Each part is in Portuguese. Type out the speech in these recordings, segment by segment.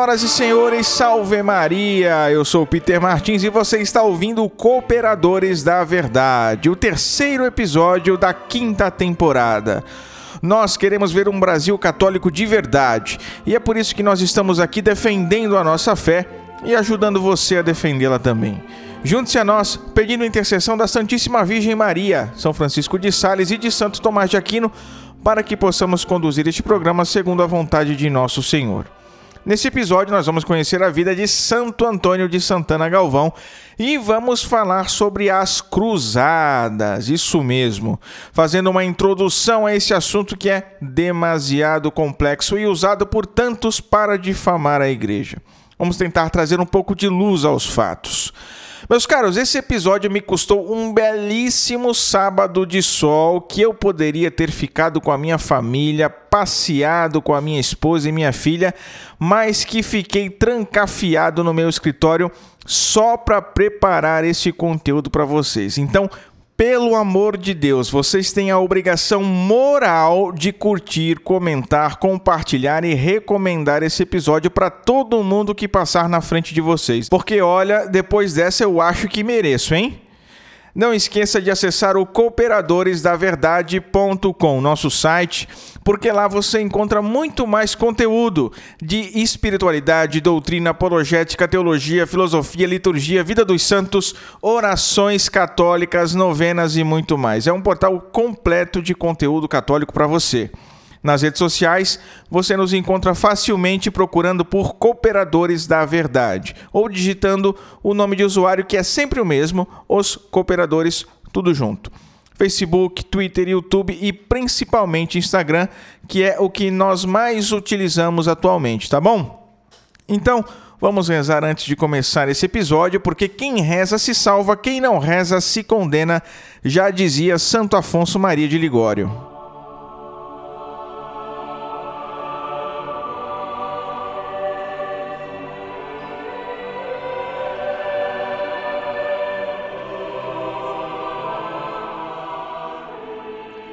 Senhoras e senhores, salve Maria! Eu sou Peter Martins e você está ouvindo Cooperadores da Verdade, o terceiro episódio da quinta temporada. Nós queremos ver um Brasil católico de verdade e é por isso que nós estamos aqui defendendo a nossa fé e ajudando você a defendê-la também. Junte-se a nós pedindo a intercessão da Santíssima Virgem Maria, São Francisco de Sales e de Santo Tomás de Aquino para que possamos conduzir este programa segundo a vontade de nosso Senhor. Nesse episódio, nós vamos conhecer a vida de Santo Antônio de Santana Galvão e vamos falar sobre as cruzadas, isso mesmo, fazendo uma introdução a esse assunto que é demasiado complexo e usado por tantos para difamar a igreja. Vamos tentar trazer um pouco de luz aos fatos. Meus caros, esse episódio me custou um belíssimo sábado de sol que eu poderia ter ficado com a minha família, passeado com a minha esposa e minha filha, mas que fiquei trancafiado no meu escritório só para preparar esse conteúdo para vocês. Então, pelo amor de Deus, vocês têm a obrigação moral de curtir, comentar, compartilhar e recomendar esse episódio para todo mundo que passar na frente de vocês. Porque olha, depois dessa eu acho que mereço, hein? Não esqueça de acessar o cooperadoresdaverdade.com, nosso site, porque lá você encontra muito mais conteúdo de espiritualidade, doutrina, apologética, teologia, filosofia, liturgia, vida dos santos, orações católicas, novenas e muito mais. É um portal completo de conteúdo católico para você. Nas redes sociais, você nos encontra facilmente procurando por Cooperadores da Verdade ou digitando o nome de usuário que é sempre o mesmo, os Cooperadores, tudo junto. Facebook, Twitter, YouTube e principalmente Instagram, que é o que nós mais utilizamos atualmente, tá bom? Então, vamos rezar antes de começar esse episódio, porque quem reza se salva, quem não reza se condena, já dizia Santo Afonso Maria de Ligório.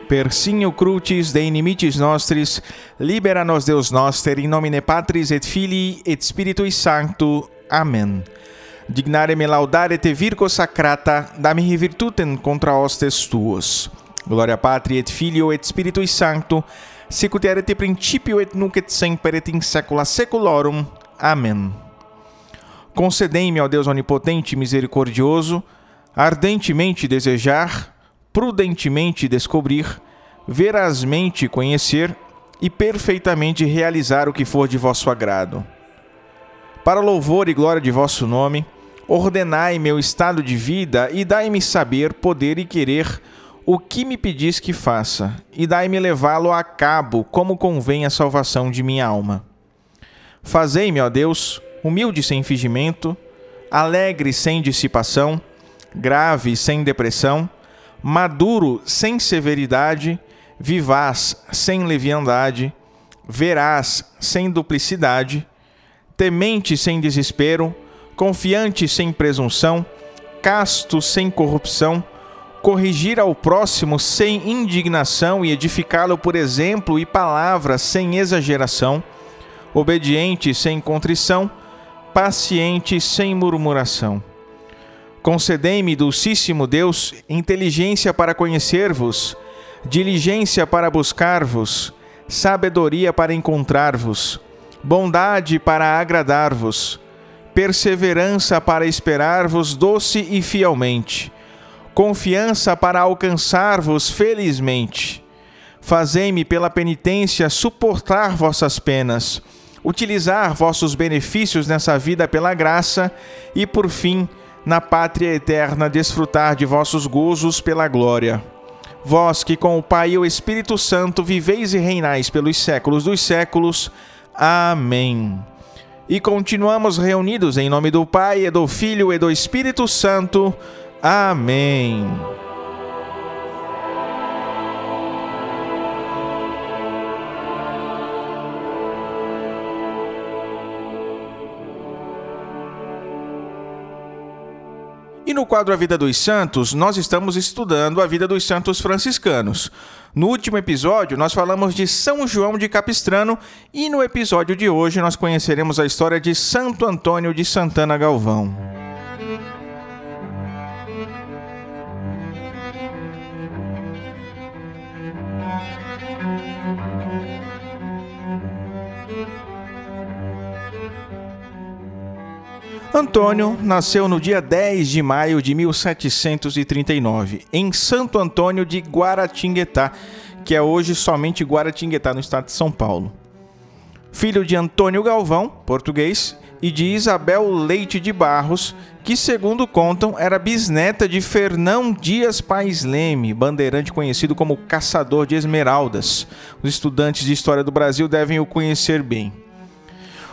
Persinho crucis de inimicis nostris, libera nos Deus noster, in nomine Patris et Filii et Spiritui Sancto. Amen. Dignare me laudare te virgo sacrata, dami virtutem contra hostes tuos. Gloria Patri et Filio et Spiritui Sancto, sicut erat principio et nunc et semper et in saecula saeculorum. Amen. Concedei-me, ó Deus onipotente e misericordioso, ardentemente desejar prudentemente descobrir, verazmente conhecer e perfeitamente realizar o que for de vosso agrado. Para louvor e glória de vosso nome, ordenai meu estado de vida e dai-me saber, poder e querer o que me pedis que faça, e dai-me levá-lo a cabo como convém a salvação de minha alma. Fazei-me, ó Deus, humilde sem fingimento, alegre sem dissipação, grave sem depressão, maduro sem severidade, vivaz sem leviandade, veraz sem duplicidade, temente sem desespero, confiante sem presunção, casto sem corrupção, corrigir ao próximo sem indignação e edificá-lo por exemplo e palavra sem exageração, obediente sem contrição, paciente sem murmuração. Concedei-me, Dulcíssimo Deus, inteligência para conhecer-vos, diligência para buscar-vos, sabedoria para encontrar-vos, bondade para agradar-vos, perseverança para esperar-vos doce e fielmente, confiança para alcançar-vos felizmente. Fazei-me pela penitência suportar vossas penas, utilizar vossos benefícios nessa vida pela graça e, por fim, na pátria eterna desfrutar de vossos gozos pela glória. Vós que com o Pai e o Espírito Santo viveis e reinais pelos séculos dos séculos. Amém. E continuamos reunidos em nome do Pai, e do Filho e do Espírito Santo. Amém. E no quadro A Vida dos Santos, nós estamos estudando a vida dos santos franciscanos. No último episódio, nós falamos de São João de Capistrano e no episódio de hoje nós conheceremos a história de Santo Antônio de Santana Galvão. Antônio nasceu no dia 10 de maio de 1739, em Santo Antônio de Guaratinguetá, que é hoje somente Guaratinguetá, no estado de São Paulo. Filho de Antônio Galvão, português, e de Isabel Leite de Barros, que, segundo contam, era bisneta de Fernão Dias Paes Leme, bandeirante conhecido como Caçador de Esmeraldas. Os estudantes de História do Brasil devem o conhecer bem.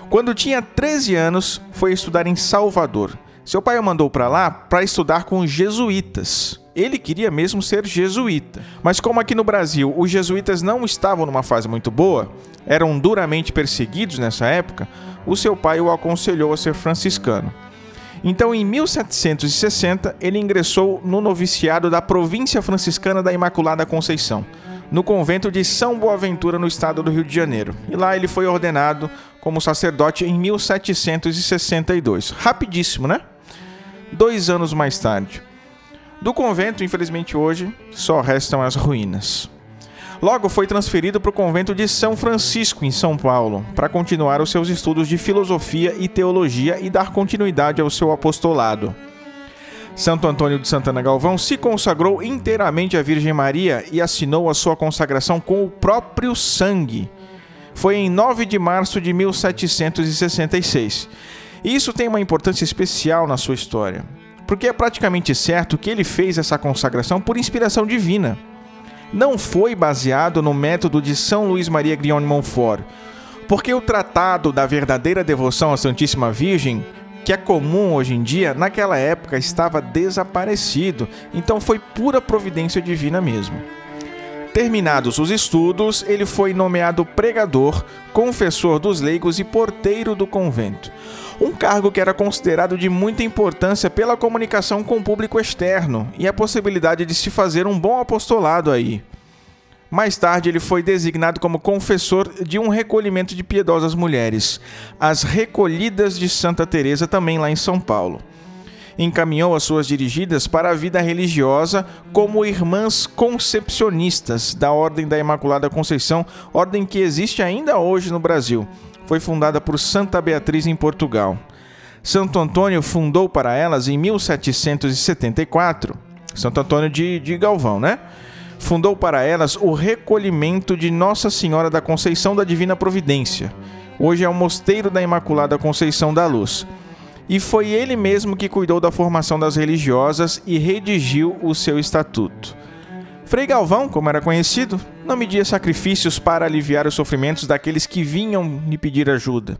Quando tinha 13 anos, foi estudar em Salvador. Seu pai o mandou para lá para estudar com jesuítas. Ele queria mesmo ser jesuíta. Mas como aqui no Brasil os jesuítas não estavam numa fase muito boa, eram duramente perseguidos nessa época, o seu pai o aconselhou a ser franciscano. Então, em 1760, ele ingressou no noviciado da Província Franciscana da Imaculada Conceição, no convento de São Boaventura, no estado do Rio de Janeiro. E lá ele foi ordenado como sacerdote em 1762. Rapidíssimo, né? Dois anos mais tarde. Do convento, infelizmente hoje, só restam as ruínas. Logo foi transferido para o convento de São Francisco, em São Paulo, para continuar os seus estudos de filosofia e teologia e dar continuidade ao seu apostolado. Santo Antônio de Santana Galvão se consagrou inteiramente à Virgem Maria e assinou a sua consagração com o próprio sangue foi em 9 de março de 1766. E isso tem uma importância especial na sua história, porque é praticamente certo que ele fez essa consagração por inspiração divina. Não foi baseado no método de São Luís Maria Grion de Montfort, porque o tratado da verdadeira devoção à Santíssima Virgem, que é comum hoje em dia, naquela época estava desaparecido, então foi pura providência divina mesmo. Terminados os estudos, ele foi nomeado pregador, confessor dos leigos e porteiro do convento. Um cargo que era considerado de muita importância pela comunicação com o público externo e a possibilidade de se fazer um bom apostolado aí. Mais tarde, ele foi designado como confessor de um recolhimento de piedosas mulheres, as Recolhidas de Santa Teresa, também lá em São Paulo encaminhou as suas dirigidas para a vida religiosa como irmãs concepcionistas da Ordem da Imaculada Conceição, ordem que existe ainda hoje no Brasil. Foi fundada por Santa Beatriz em Portugal. Santo Antônio fundou para elas em 1774, Santo Antônio de, de Galvão, né? Fundou para elas o recolhimento de Nossa Senhora da Conceição da Divina Providência. Hoje é o Mosteiro da Imaculada Conceição da Luz e foi ele mesmo que cuidou da formação das religiosas e redigiu o seu estatuto. Frei Galvão, como era conhecido, não media sacrifícios para aliviar os sofrimentos daqueles que vinham lhe pedir ajuda.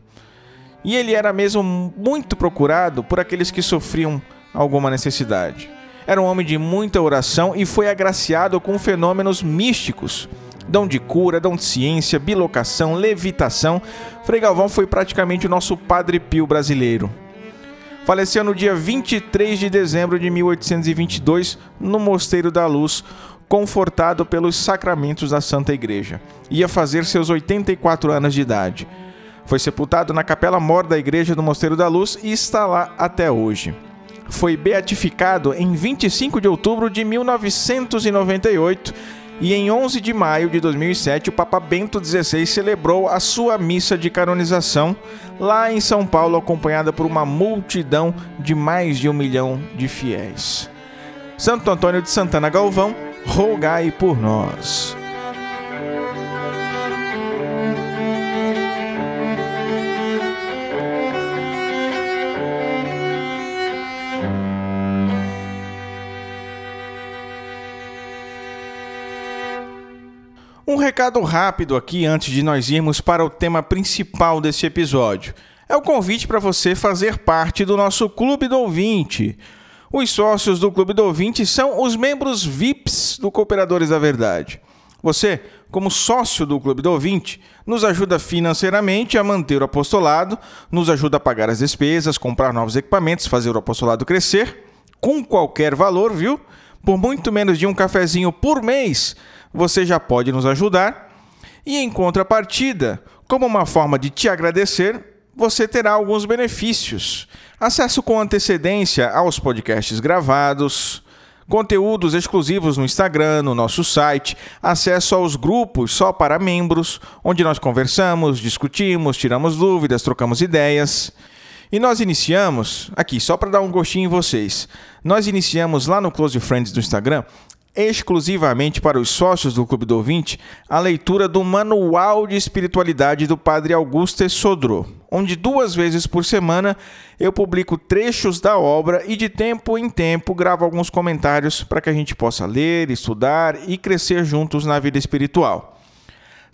E ele era mesmo muito procurado por aqueles que sofriam alguma necessidade. Era um homem de muita oração e foi agraciado com fenômenos místicos, dom de cura, dom de ciência, bilocação, levitação. Frei Galvão foi praticamente o nosso Padre Pio brasileiro. Faleceu no dia 23 de dezembro de 1822 no Mosteiro da Luz, confortado pelos sacramentos da Santa Igreja. Ia fazer seus 84 anos de idade. Foi sepultado na capela mor da Igreja do Mosteiro da Luz e está lá até hoje. Foi beatificado em 25 de outubro de 1998 e em 11 de maio de 2007, o Papa Bento XVI celebrou a sua missa de canonização lá em São Paulo, acompanhada por uma multidão de mais de um milhão de fiéis. Santo Antônio de Santana Galvão, rogai por nós. Recado rápido aqui antes de nós irmos para o tema principal desse episódio. É o convite para você fazer parte do nosso Clube do Ouvinte. Os sócios do Clube do Ouvinte são os membros VIPs do Cooperadores da Verdade. Você, como sócio do Clube do Ouvinte, nos ajuda financeiramente a manter o apostolado, nos ajuda a pagar as despesas, comprar novos equipamentos, fazer o apostolado crescer com qualquer valor, viu? Por muito menos de um cafezinho por mês, você já pode nos ajudar. E em contrapartida, como uma forma de te agradecer, você terá alguns benefícios. Acesso com antecedência aos podcasts gravados, conteúdos exclusivos no Instagram, no nosso site, acesso aos grupos só para membros, onde nós conversamos, discutimos, tiramos dúvidas, trocamos ideias. E nós iniciamos, aqui só para dar um gostinho em vocês, nós iniciamos lá no Close Friends do Instagram exclusivamente para os sócios do Clube do Ouvinte a leitura do Manual de Espiritualidade do Padre Augusto Sodrô, onde duas vezes por semana eu publico trechos da obra e de tempo em tempo gravo alguns comentários para que a gente possa ler, estudar e crescer juntos na vida espiritual.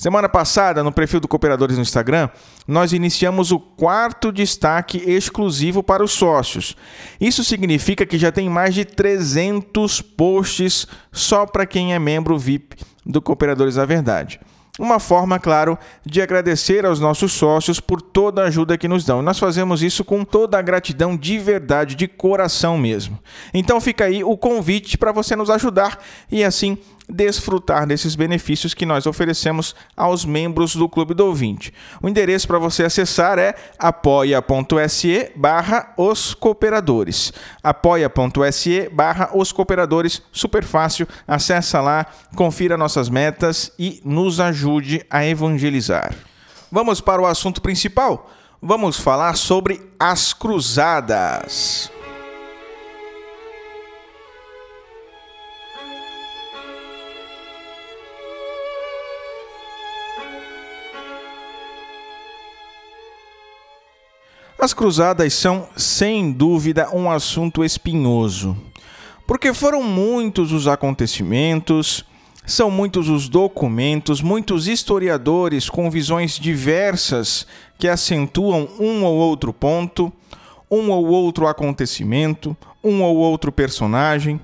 Semana passada, no perfil do Cooperadores no Instagram, nós iniciamos o quarto destaque exclusivo para os sócios. Isso significa que já tem mais de 300 posts só para quem é membro VIP do Cooperadores da Verdade. Uma forma, claro, de agradecer aos nossos sócios por toda a ajuda que nos dão. nós fazemos isso com toda a gratidão de verdade, de coração mesmo. Então fica aí o convite para você nos ajudar e assim desfrutar desses benefícios que nós oferecemos aos membros do Clube do Ouvinte. O endereço para você acessar é apoia.se barra os cooperadores. apoia.se barra os cooperadores, super fácil, acessa lá, confira nossas metas e nos ajude a evangelizar. Vamos para o assunto principal? Vamos falar sobre as cruzadas. As cruzadas são, sem dúvida, um assunto espinhoso, porque foram muitos os acontecimentos, são muitos os documentos, muitos historiadores com visões diversas que acentuam um ou outro ponto, um ou outro acontecimento, um ou outro personagem,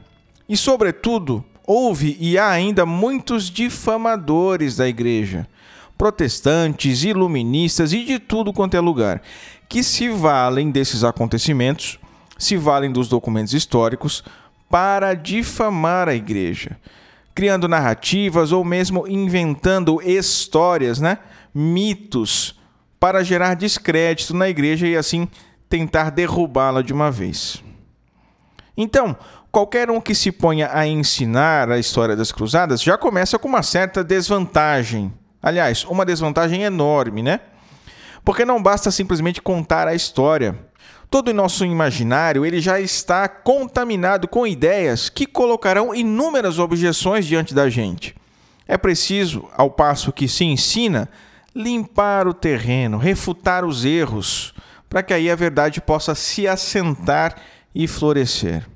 e, sobretudo, houve e há ainda muitos difamadores da igreja, protestantes, iluministas e de tudo quanto é lugar, que se valem desses acontecimentos, se valem dos documentos históricos para difamar a igreja, criando narrativas ou mesmo inventando histórias, né? mitos, para gerar descrédito na igreja e assim tentar derrubá-la de uma vez. Então, qualquer um que se ponha a ensinar a história das cruzadas já começa com uma certa desvantagem. Aliás, uma desvantagem enorme, né? Porque não basta simplesmente contar a história. Todo o nosso imaginário ele já está contaminado com ideias que colocarão inúmeras objeções diante da gente. É preciso, ao passo que se ensina, limpar o terreno, refutar os erros, para que aí a verdade possa se assentar e florescer.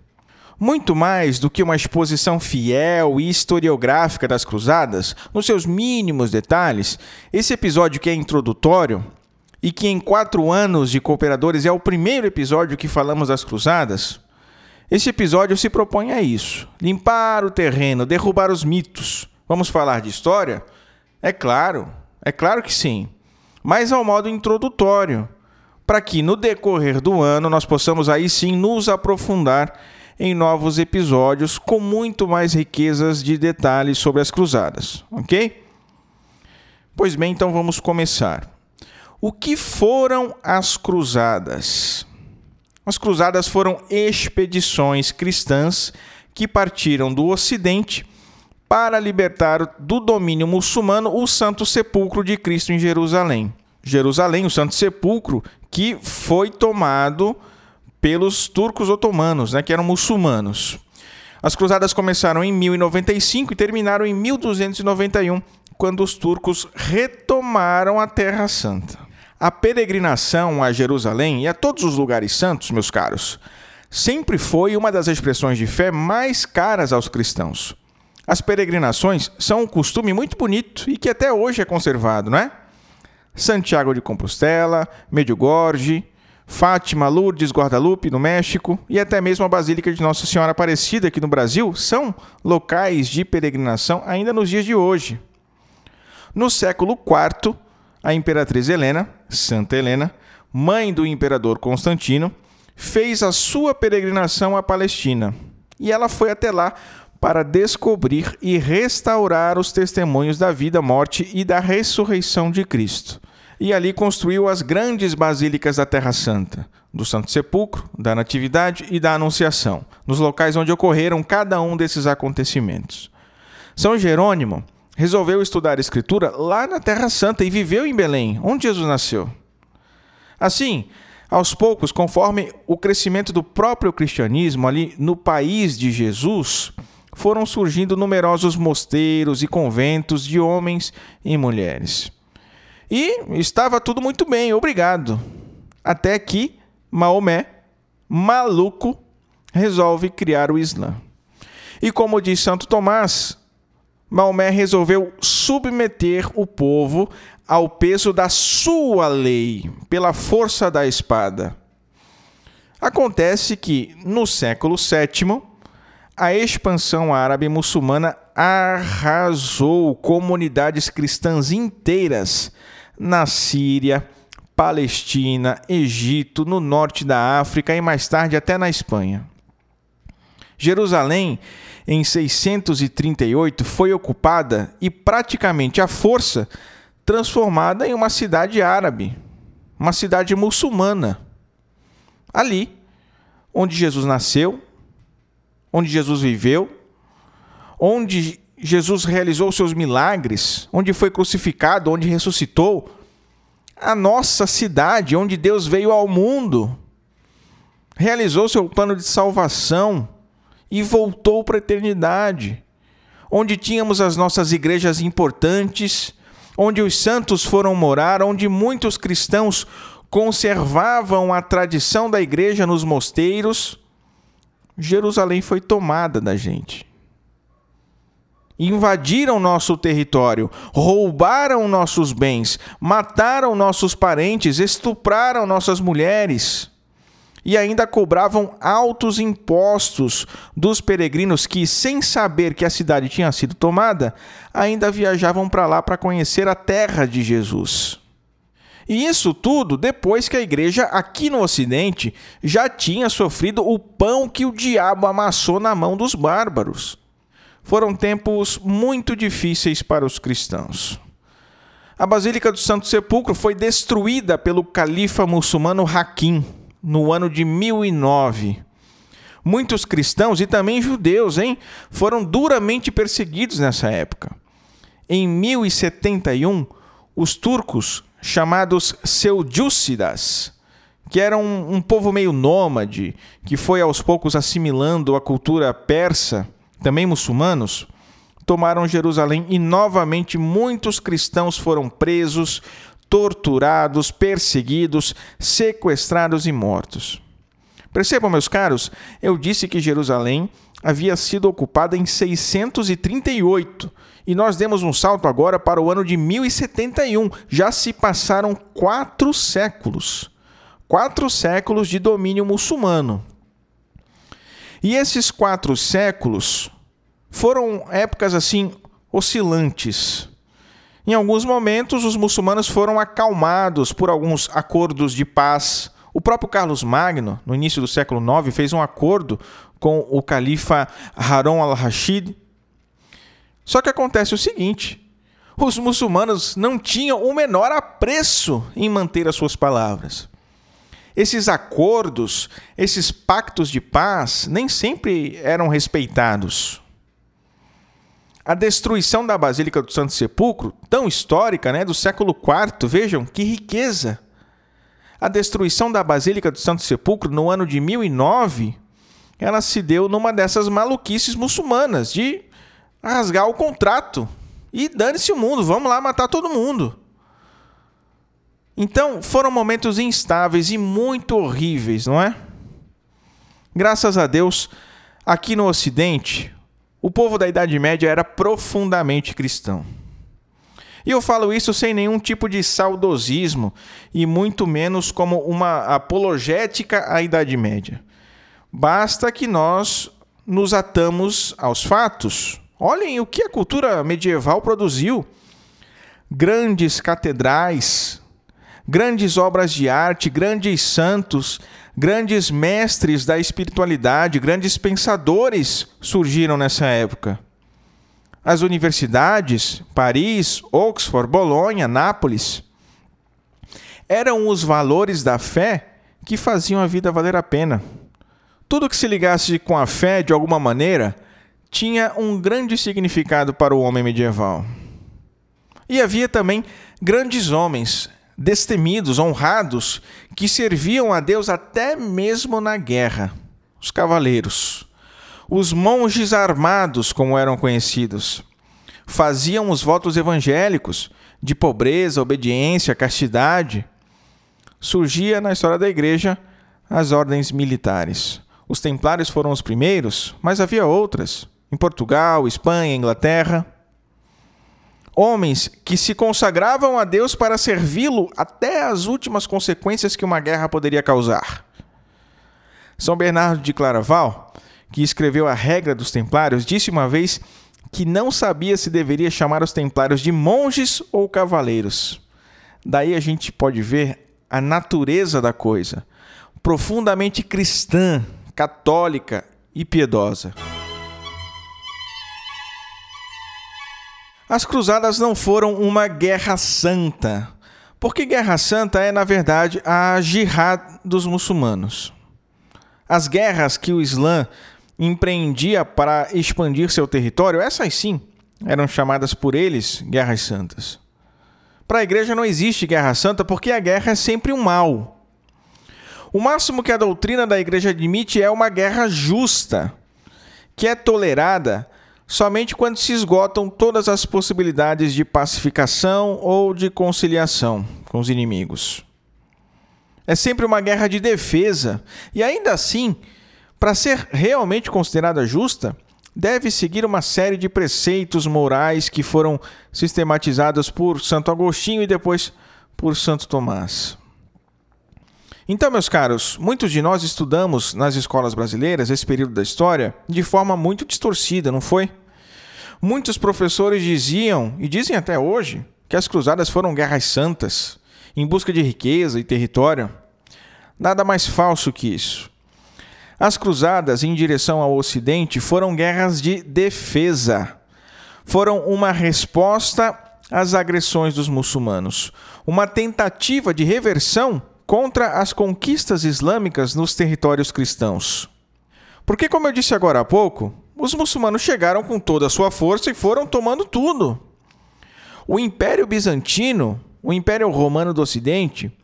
Muito mais do que uma exposição fiel e historiográfica das cruzadas, nos seus mínimos detalhes, esse episódio que é introdutório e que em quatro anos de cooperadores é o primeiro episódio que falamos das cruzadas, esse episódio se propõe a isso: limpar o terreno, derrubar os mitos. Vamos falar de história? É claro, é claro que sim, mas ao modo introdutório, para que no decorrer do ano nós possamos aí sim nos aprofundar em novos episódios com muito mais riquezas de detalhes sobre as cruzadas, ok? Pois bem, então vamos começar. O que foram as cruzadas? As cruzadas foram expedições cristãs que partiram do Ocidente para libertar do domínio muçulmano o Santo Sepulcro de Cristo em Jerusalém. Jerusalém, o Santo Sepulcro, que foi tomado pelos turcos otomanos, né, que eram muçulmanos. As cruzadas começaram em 1095 e terminaram em 1291, quando os turcos retomaram a Terra Santa. A peregrinação a Jerusalém e a todos os lugares santos, meus caros, sempre foi uma das expressões de fé mais caras aos cristãos. As peregrinações são um costume muito bonito e que até hoje é conservado, não é? Santiago de Compostela, Medjugorje, Fátima, Lourdes, Guadalupe, no México, e até mesmo a Basílica de Nossa Senhora Aparecida aqui no Brasil são locais de peregrinação ainda nos dias de hoje. No século IV, a imperatriz Helena, Santa Helena, mãe do imperador Constantino, fez a sua peregrinação à Palestina. E ela foi até lá para descobrir e restaurar os testemunhos da vida, morte e da ressurreição de Cristo. E ali construiu as grandes basílicas da Terra Santa, do Santo Sepulcro, da Natividade e da Anunciação, nos locais onde ocorreram cada um desses acontecimentos. São Jerônimo resolveu estudar Escritura lá na Terra Santa e viveu em Belém, onde Jesus nasceu. Assim, aos poucos, conforme o crescimento do próprio cristianismo ali no país de Jesus, foram surgindo numerosos mosteiros e conventos de homens e mulheres. E estava tudo muito bem, obrigado. Até que Maomé, maluco, resolve criar o Islã. E como diz Santo Tomás, Maomé resolveu submeter o povo ao peso da sua lei, pela força da espada. Acontece que, no século VII, a expansão árabe muçulmana arrasou comunidades cristãs inteiras na Síria, Palestina, Egito, no norte da África e mais tarde até na Espanha. Jerusalém, em 638, foi ocupada e praticamente à força transformada em uma cidade árabe, uma cidade muçulmana. Ali, onde Jesus nasceu, onde Jesus viveu, onde Jesus realizou seus milagres, onde foi crucificado, onde ressuscitou, a nossa cidade, onde Deus veio ao mundo, realizou seu plano de salvação e voltou para a eternidade, onde tínhamos as nossas igrejas importantes, onde os santos foram morar, onde muitos cristãos conservavam a tradição da igreja nos mosteiros, Jerusalém foi tomada da gente. Invadiram nosso território, roubaram nossos bens, mataram nossos parentes, estupraram nossas mulheres e ainda cobravam altos impostos dos peregrinos que, sem saber que a cidade tinha sido tomada, ainda viajavam para lá para conhecer a terra de Jesus. E isso tudo depois que a igreja aqui no Ocidente já tinha sofrido o pão que o diabo amassou na mão dos bárbaros. Foram tempos muito difíceis para os cristãos. A Basílica do Santo Sepulcro foi destruída pelo califa muçulmano Hakim no ano de 1009. Muitos cristãos e também judeus, hein, foram duramente perseguidos nessa época. Em 1071, os turcos, chamados Seljúcidas, que eram um, um povo meio nômade, que foi aos poucos assimilando a cultura persa, também muçulmanos, tomaram Jerusalém e novamente muitos cristãos foram presos, torturados, perseguidos, sequestrados e mortos. Percebam, meus caros, eu disse que Jerusalém havia sido ocupada em 638 e nós demos um salto agora para o ano de 1071. Já se passaram quatro séculos quatro séculos de domínio muçulmano. E esses quatro séculos foram épocas assim oscilantes. Em alguns momentos, os muçulmanos foram acalmados por alguns acordos de paz. O próprio Carlos Magno, no início do século IX, fez um acordo com o califa Harun al-Rashid. Só que acontece o seguinte: os muçulmanos não tinham o menor apreço em manter as suas palavras. Esses acordos, esses pactos de paz, nem sempre eram respeitados a destruição da Basílica do Santo Sepulcro, tão histórica, né, do século IV, vejam que riqueza. A destruição da Basílica do Santo Sepulcro no ano de 1009, ela se deu numa dessas maluquices muçulmanas de rasgar o contrato e dane-se o mundo, vamos lá matar todo mundo. Então, foram momentos instáveis e muito horríveis, não é? Graças a Deus, aqui no Ocidente, o povo da Idade Média era profundamente cristão. E eu falo isso sem nenhum tipo de saudosismo e muito menos como uma apologética à Idade Média. Basta que nós nos atamos aos fatos. Olhem o que a cultura medieval produziu: grandes catedrais, Grandes obras de arte, grandes santos, grandes mestres da espiritualidade, grandes pensadores surgiram nessa época. As universidades, Paris, Oxford, Bolonha, Nápoles, eram os valores da fé que faziam a vida valer a pena. Tudo que se ligasse com a fé de alguma maneira tinha um grande significado para o homem medieval. E havia também grandes homens, destemidos, honrados, que serviam a Deus até mesmo na guerra. Os cavaleiros. Os monges armados, como eram conhecidos, faziam os votos evangélicos de pobreza, obediência, castidade. Surgia na história da igreja as ordens militares. Os templários foram os primeiros, mas havia outras, em Portugal, Espanha, Inglaterra. Homens que se consagravam a Deus para servi-lo até as últimas consequências que uma guerra poderia causar. São Bernardo de Claraval, que escreveu a regra dos templários, disse uma vez que não sabia se deveria chamar os templários de monges ou cavaleiros. Daí a gente pode ver a natureza da coisa, profundamente cristã, católica e piedosa. As cruzadas não foram uma guerra santa, porque guerra santa é, na verdade, a jihad dos muçulmanos. As guerras que o Islã empreendia para expandir seu território, essas sim eram chamadas por eles guerras santas. Para a igreja não existe guerra santa porque a guerra é sempre um mal. O máximo que a doutrina da igreja admite é uma guerra justa, que é tolerada somente quando se esgotam todas as possibilidades de pacificação ou de conciliação com os inimigos. É sempre uma guerra de defesa, e ainda assim, para ser realmente considerada justa, deve seguir uma série de preceitos morais que foram sistematizados por Santo Agostinho e depois por Santo Tomás. Então, meus caros, muitos de nós estudamos nas escolas brasileiras esse período da história de forma muito distorcida, não foi? Muitos professores diziam, e dizem até hoje, que as cruzadas foram guerras santas, em busca de riqueza e território. Nada mais falso que isso. As cruzadas em direção ao Ocidente foram guerras de defesa. Foram uma resposta às agressões dos muçulmanos, uma tentativa de reversão contra as conquistas islâmicas nos territórios cristãos. Porque, como eu disse agora há pouco, os muçulmanos chegaram com toda a sua força e foram tomando tudo. O Império Bizantino, o Império Romano do Ocidente,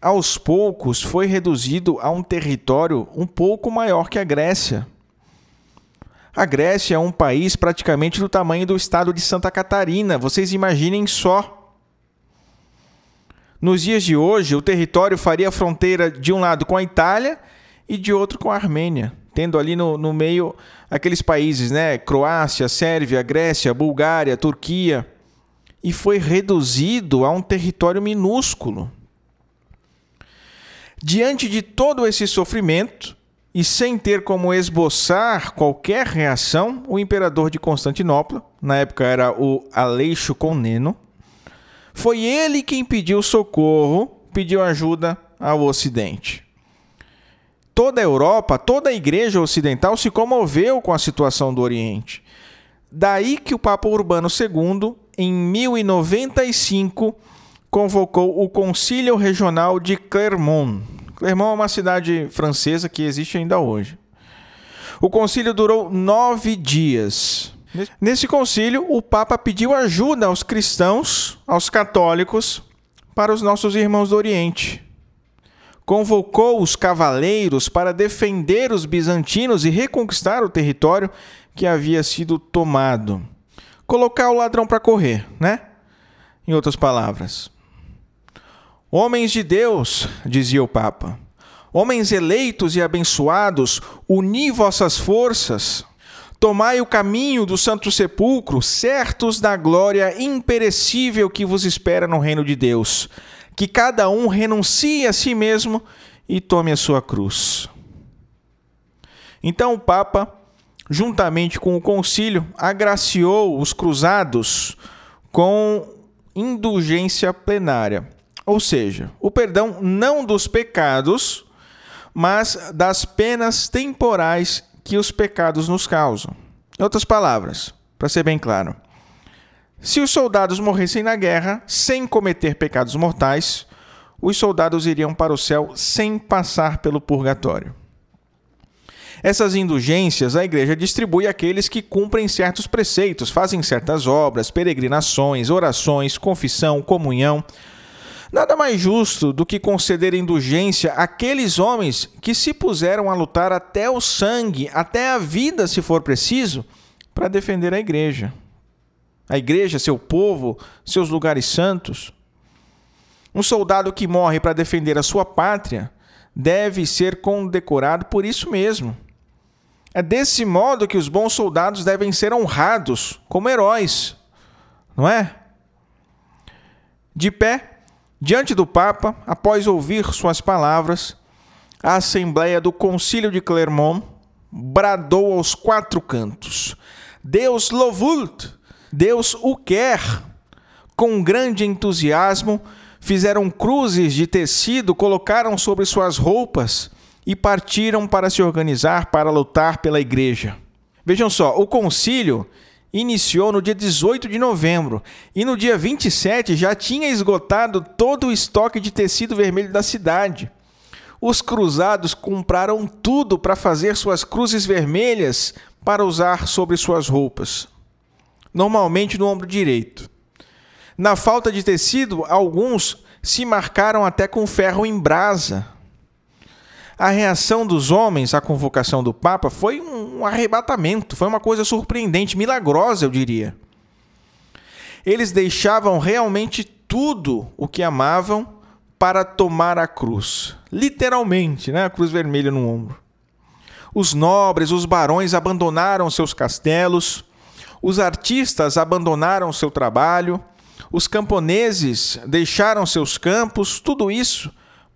aos poucos foi reduzido a um território um pouco maior que a Grécia. A Grécia é um país praticamente do tamanho do estado de Santa Catarina, vocês imaginem só. Nos dias de hoje, o território faria fronteira de um lado com a Itália e de outro com a Armênia tendo ali no, no meio aqueles países, né? Croácia, Sérvia, Grécia, Bulgária, Turquia. E foi reduzido a um território minúsculo. Diante de todo esse sofrimento, e sem ter como esboçar qualquer reação, o imperador de Constantinopla, na época era o Aleixo Comneno, foi ele quem pediu socorro, pediu ajuda ao Ocidente toda a Europa, toda a igreja ocidental se comoveu com a situação do Oriente. Daí que o Papa Urbano II, em 1095, convocou o Concílio Regional de Clermont. Clermont é uma cidade francesa que existe ainda hoje. O concílio durou nove dias. Nesse concílio, o Papa pediu ajuda aos cristãos, aos católicos, para os nossos irmãos do Oriente convocou os cavaleiros para defender os bizantinos e reconquistar o território que havia sido tomado. Colocar o ladrão para correr, né? Em outras palavras. Homens de Deus, dizia o Papa, homens eleitos e abençoados, uni vossas forças, tomai o caminho do Santo Sepulcro, certos da glória imperecível que vos espera no reino de Deus que cada um renuncie a si mesmo e tome a sua cruz. Então o Papa, juntamente com o concílio, agraciou os cruzados com indulgência plenária. ou seja, o perdão não dos pecados, mas das penas temporais que os pecados nos causam. Em outras palavras, para ser bem claro, se os soldados morressem na guerra sem cometer pecados mortais, os soldados iriam para o céu sem passar pelo purgatório. Essas indulgências a igreja distribui àqueles que cumprem certos preceitos, fazem certas obras, peregrinações, orações, confissão, comunhão. Nada mais justo do que conceder indulgência àqueles homens que se puseram a lutar até o sangue, até a vida, se for preciso, para defender a igreja. A igreja, seu povo, seus lugares santos. Um soldado que morre para defender a sua pátria deve ser condecorado por isso mesmo. É desse modo que os bons soldados devem ser honrados como heróis, não é? De pé, diante do Papa, após ouvir suas palavras, a Assembleia do Concílio de Clermont bradou aos quatro cantos: Deus louvult, Deus o quer. Com grande entusiasmo, fizeram cruzes de tecido, colocaram sobre suas roupas e partiram para se organizar para lutar pela igreja. Vejam só, o concílio iniciou no dia 18 de novembro e no dia 27 já tinha esgotado todo o estoque de tecido vermelho da cidade. Os cruzados compraram tudo para fazer suas cruzes vermelhas para usar sobre suas roupas, normalmente no ombro direito. Na falta de tecido, alguns se marcaram até com ferro em brasa a reação dos homens à convocação do Papa foi um arrebatamento, foi uma coisa surpreendente, milagrosa, eu diria. Eles deixavam realmente tudo o que amavam para tomar a cruz. Literalmente, né? a cruz vermelha no ombro. Os nobres, os barões abandonaram seus castelos, os artistas abandonaram seu trabalho, os camponeses deixaram seus campos, tudo isso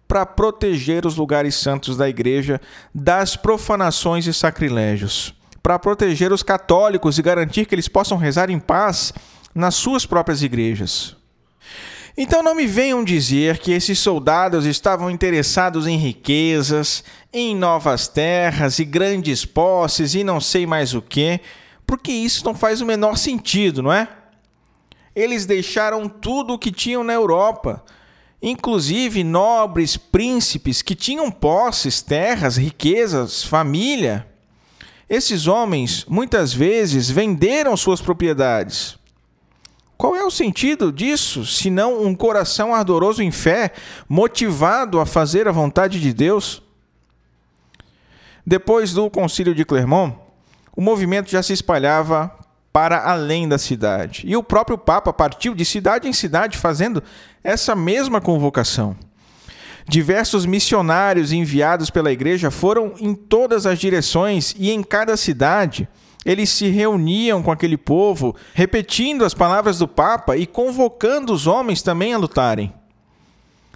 para proteger os lugares santos da igreja das profanações e sacrilégios, para proteger os católicos e garantir que eles possam rezar em paz nas suas próprias igrejas. Então não me venham dizer que esses soldados estavam interessados em riquezas, em novas terras e grandes posses e não sei mais o que, porque isso não faz o menor sentido, não é? Eles deixaram tudo o que tinham na Europa inclusive nobres príncipes que tinham posses, terras, riquezas, família. Esses homens muitas vezes venderam suas propriedades. Qual é o sentido disso, se não um coração ardoroso em fé, motivado a fazer a vontade de Deus? Depois do Concílio de Clermont, o movimento já se espalhava para além da cidade. E o próprio Papa partiu de cidade em cidade fazendo essa mesma convocação. Diversos missionários enviados pela igreja foram em todas as direções e em cada cidade. Eles se reuniam com aquele povo, repetindo as palavras do Papa e convocando os homens também a lutarem.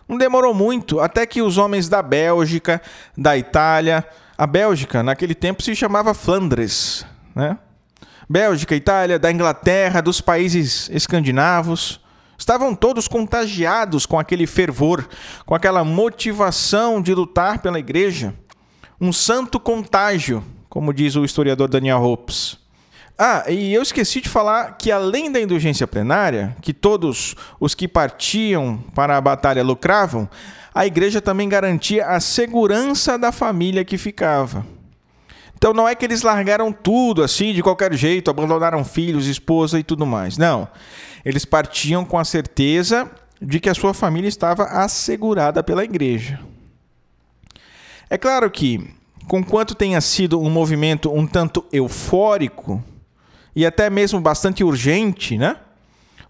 Não demorou muito até que os homens da Bélgica, da Itália, a Bélgica naquele tempo se chamava Flandres, né? Bélgica, Itália, da Inglaterra, dos países escandinavos. Estavam todos contagiados com aquele fervor, com aquela motivação de lutar pela igreja. Um santo contágio, como diz o historiador Daniel Hopes. Ah, e eu esqueci de falar que além da indulgência plenária, que todos os que partiam para a batalha lucravam, a igreja também garantia a segurança da família que ficava. Então não é que eles largaram tudo assim de qualquer jeito, abandonaram filhos, esposa e tudo mais. Não. Eles partiam com a certeza de que a sua família estava assegurada pela igreja. É claro que, conquanto tenha sido um movimento um tanto eufórico e até mesmo bastante urgente, né?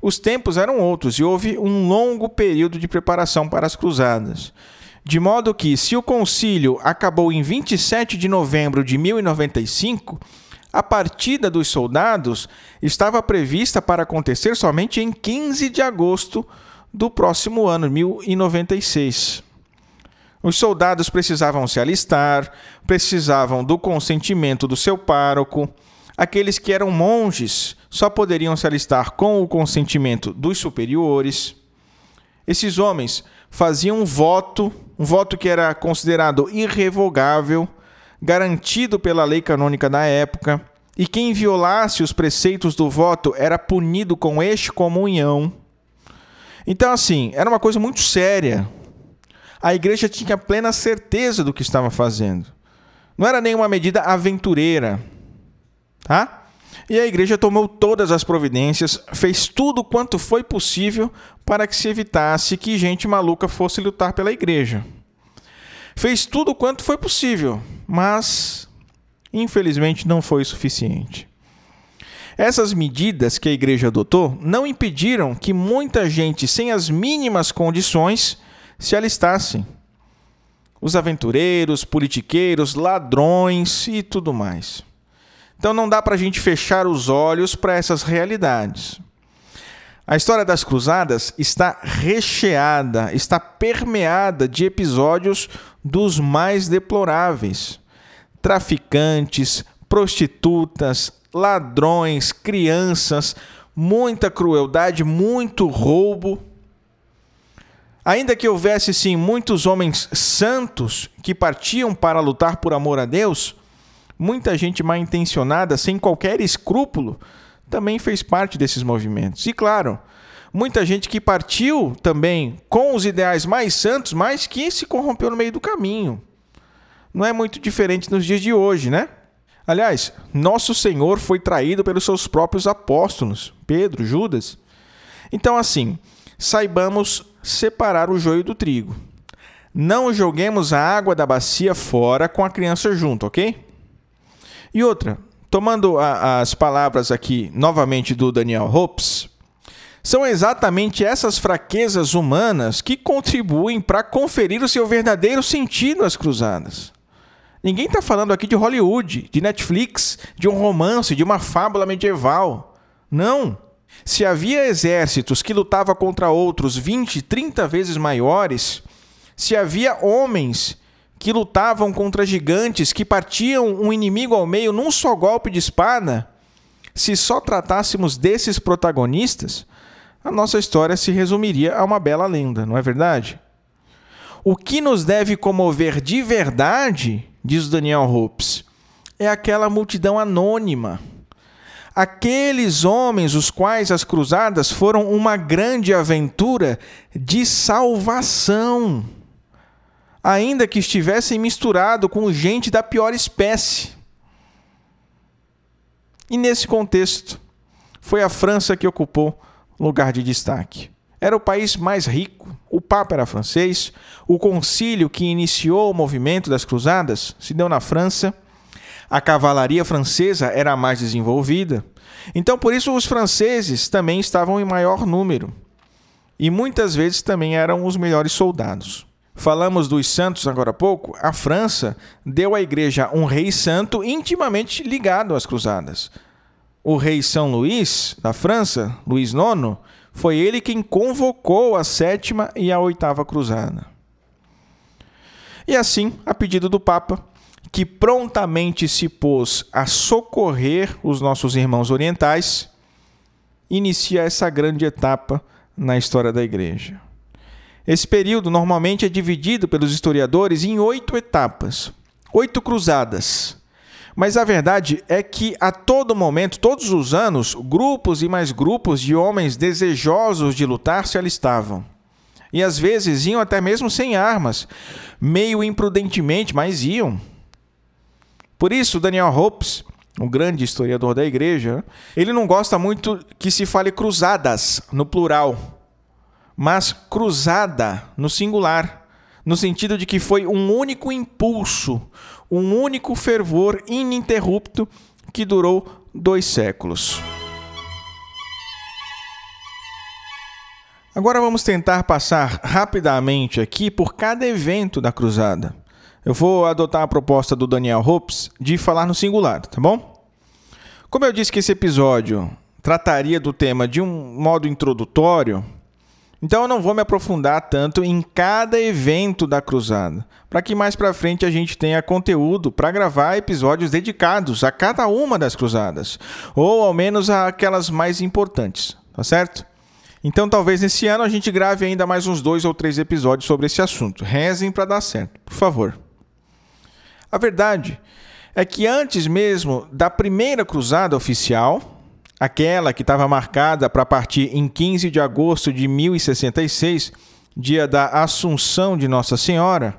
Os tempos eram outros e houve um longo período de preparação para as cruzadas. De modo que, se o concílio acabou em 27 de novembro de 1095, a partida dos soldados estava prevista para acontecer somente em 15 de agosto do próximo ano, 1096. Os soldados precisavam se alistar, precisavam do consentimento do seu pároco. Aqueles que eram monges só poderiam se alistar com o consentimento dos superiores. Esses homens faziam um voto, um voto que era considerado irrevogável, garantido pela lei canônica da época, e quem violasse os preceitos do voto era punido com excomunhão. Então, assim, era uma coisa muito séria. A igreja tinha plena certeza do que estava fazendo. Não era nenhuma medida aventureira. Tá? E a igreja tomou todas as providências, fez tudo quanto foi possível para que se evitasse que gente maluca fosse lutar pela igreja. Fez tudo quanto foi possível, mas infelizmente não foi suficiente. Essas medidas que a igreja adotou não impediram que muita gente sem as mínimas condições se alistassem. Os aventureiros, politiqueiros, ladrões e tudo mais. Então não dá para a gente fechar os olhos para essas realidades. A história das cruzadas está recheada, está permeada de episódios dos mais deploráveis. Traficantes, prostitutas, ladrões, crianças, muita crueldade, muito roubo. Ainda que houvesse sim muitos homens santos que partiam para lutar por amor a Deus, muita gente mal intencionada, sem qualquer escrúpulo, também fez parte desses movimentos. E claro, muita gente que partiu também com os ideais mais santos, mas que se corrompeu no meio do caminho. Não é muito diferente nos dias de hoje, né? Aliás, nosso Senhor foi traído pelos seus próprios apóstolos, Pedro, Judas. Então, assim, saibamos separar o joio do trigo. Não joguemos a água da bacia fora com a criança junto, ok? E outra, tomando a, as palavras aqui novamente do Daniel Hopes, são exatamente essas fraquezas humanas que contribuem para conferir o seu verdadeiro sentido às cruzadas. Ninguém está falando aqui de Hollywood, de Netflix, de um romance, de uma fábula medieval. Não. Se havia exércitos que lutavam contra outros 20, 30 vezes maiores, se havia homens que lutavam contra gigantes que partiam um inimigo ao meio num só golpe de espada, se só tratássemos desses protagonistas, a nossa história se resumiria a uma bela lenda, não é verdade? O que nos deve comover de verdade, diz Daniel Hopes, é aquela multidão anônima aqueles homens, os quais as cruzadas foram uma grande aventura de salvação, ainda que estivessem misturado com gente da pior espécie. E nesse contexto, foi a França que ocupou lugar de destaque. Era o país mais rico, o Papa era francês, o concílio que iniciou o movimento das cruzadas se deu na França a cavalaria francesa era a mais desenvolvida. Então, por isso, os franceses também estavam em maior número. E muitas vezes também eram os melhores soldados. Falamos dos santos agora há pouco. A França deu à igreja um rei santo intimamente ligado às cruzadas. O rei São Luís, da França, Luís IX, foi ele quem convocou a sétima e a oitava cruzada. E assim, a pedido do Papa, que prontamente se pôs a socorrer os nossos irmãos orientais, inicia essa grande etapa na história da igreja. Esse período normalmente é dividido pelos historiadores em oito etapas, oito cruzadas. Mas a verdade é que a todo momento, todos os anos, grupos e mais grupos de homens desejosos de lutar se alistavam. E às vezes iam até mesmo sem armas, meio imprudentemente, mas iam. Por isso, Daniel Hopes, um grande historiador da igreja, ele não gosta muito que se fale cruzadas no plural, mas cruzada no singular, no sentido de que foi um único impulso, um único fervor ininterrupto que durou dois séculos. Agora vamos tentar passar rapidamente aqui por cada evento da cruzada. Eu vou adotar a proposta do Daniel Hopes de falar no singular, tá bom? Como eu disse que esse episódio trataria do tema de um modo introdutório, então eu não vou me aprofundar tanto em cada evento da cruzada, para que mais para frente a gente tenha conteúdo para gravar episódios dedicados a cada uma das cruzadas, ou ao menos aquelas mais importantes, tá certo? Então, talvez nesse ano a gente grave ainda mais uns dois ou três episódios sobre esse assunto. Rezem para dar certo, por favor. A verdade é que antes mesmo da primeira cruzada oficial, aquela que estava marcada para partir em 15 de agosto de 1066, dia da Assunção de Nossa Senhora,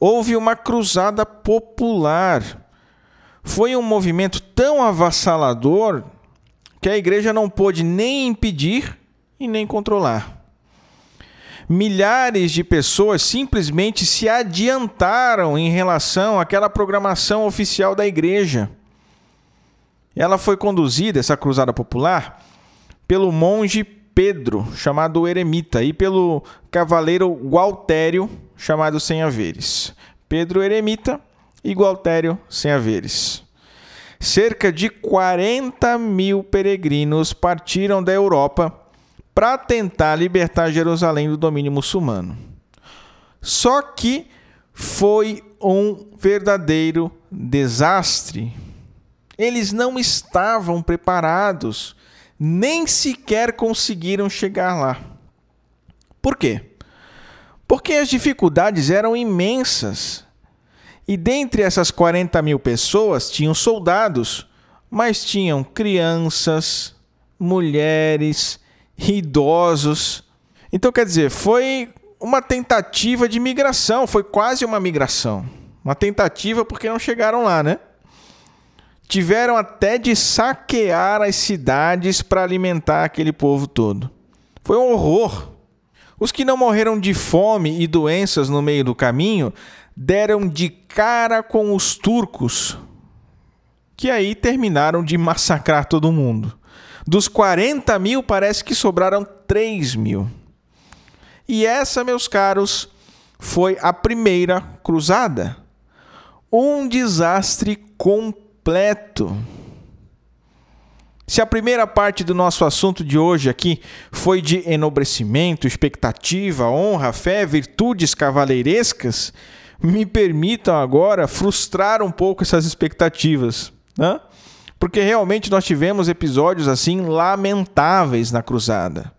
houve uma cruzada popular. Foi um movimento tão avassalador que a igreja não pôde nem impedir e nem controlar. Milhares de pessoas simplesmente se adiantaram em relação àquela programação oficial da igreja. Ela foi conduzida, essa cruzada popular, pelo monge Pedro, chamado Eremita, e pelo cavaleiro Gualtério, chamado Sem Haveres. Pedro Eremita e Gualtério Sem Haveres. Cerca de 40 mil peregrinos partiram da Europa para tentar libertar Jerusalém do domínio muçulmano. Só que foi um verdadeiro desastre. Eles não estavam preparados, nem sequer conseguiram chegar lá. Por quê? Porque as dificuldades eram imensas. E dentre essas 40 mil pessoas tinham soldados, mas tinham crianças, mulheres, idosos. Então, quer dizer, foi uma tentativa de migração, foi quase uma migração. Uma tentativa porque não chegaram lá, né? Tiveram até de saquear as cidades para alimentar aquele povo todo. Foi um horror. Os que não morreram de fome e doenças no meio do caminho deram de cara com os turcos, que aí terminaram de massacrar todo mundo. Dos 40 mil, parece que sobraram 3 mil. E essa, meus caros, foi a primeira cruzada. Um desastre completo. Se a primeira parte do nosso assunto de hoje aqui foi de enobrecimento, expectativa, honra, fé, virtudes cavaleirescas, me permitam agora frustrar um pouco essas expectativas. Né? porque realmente nós tivemos episódios assim lamentáveis na cruzada.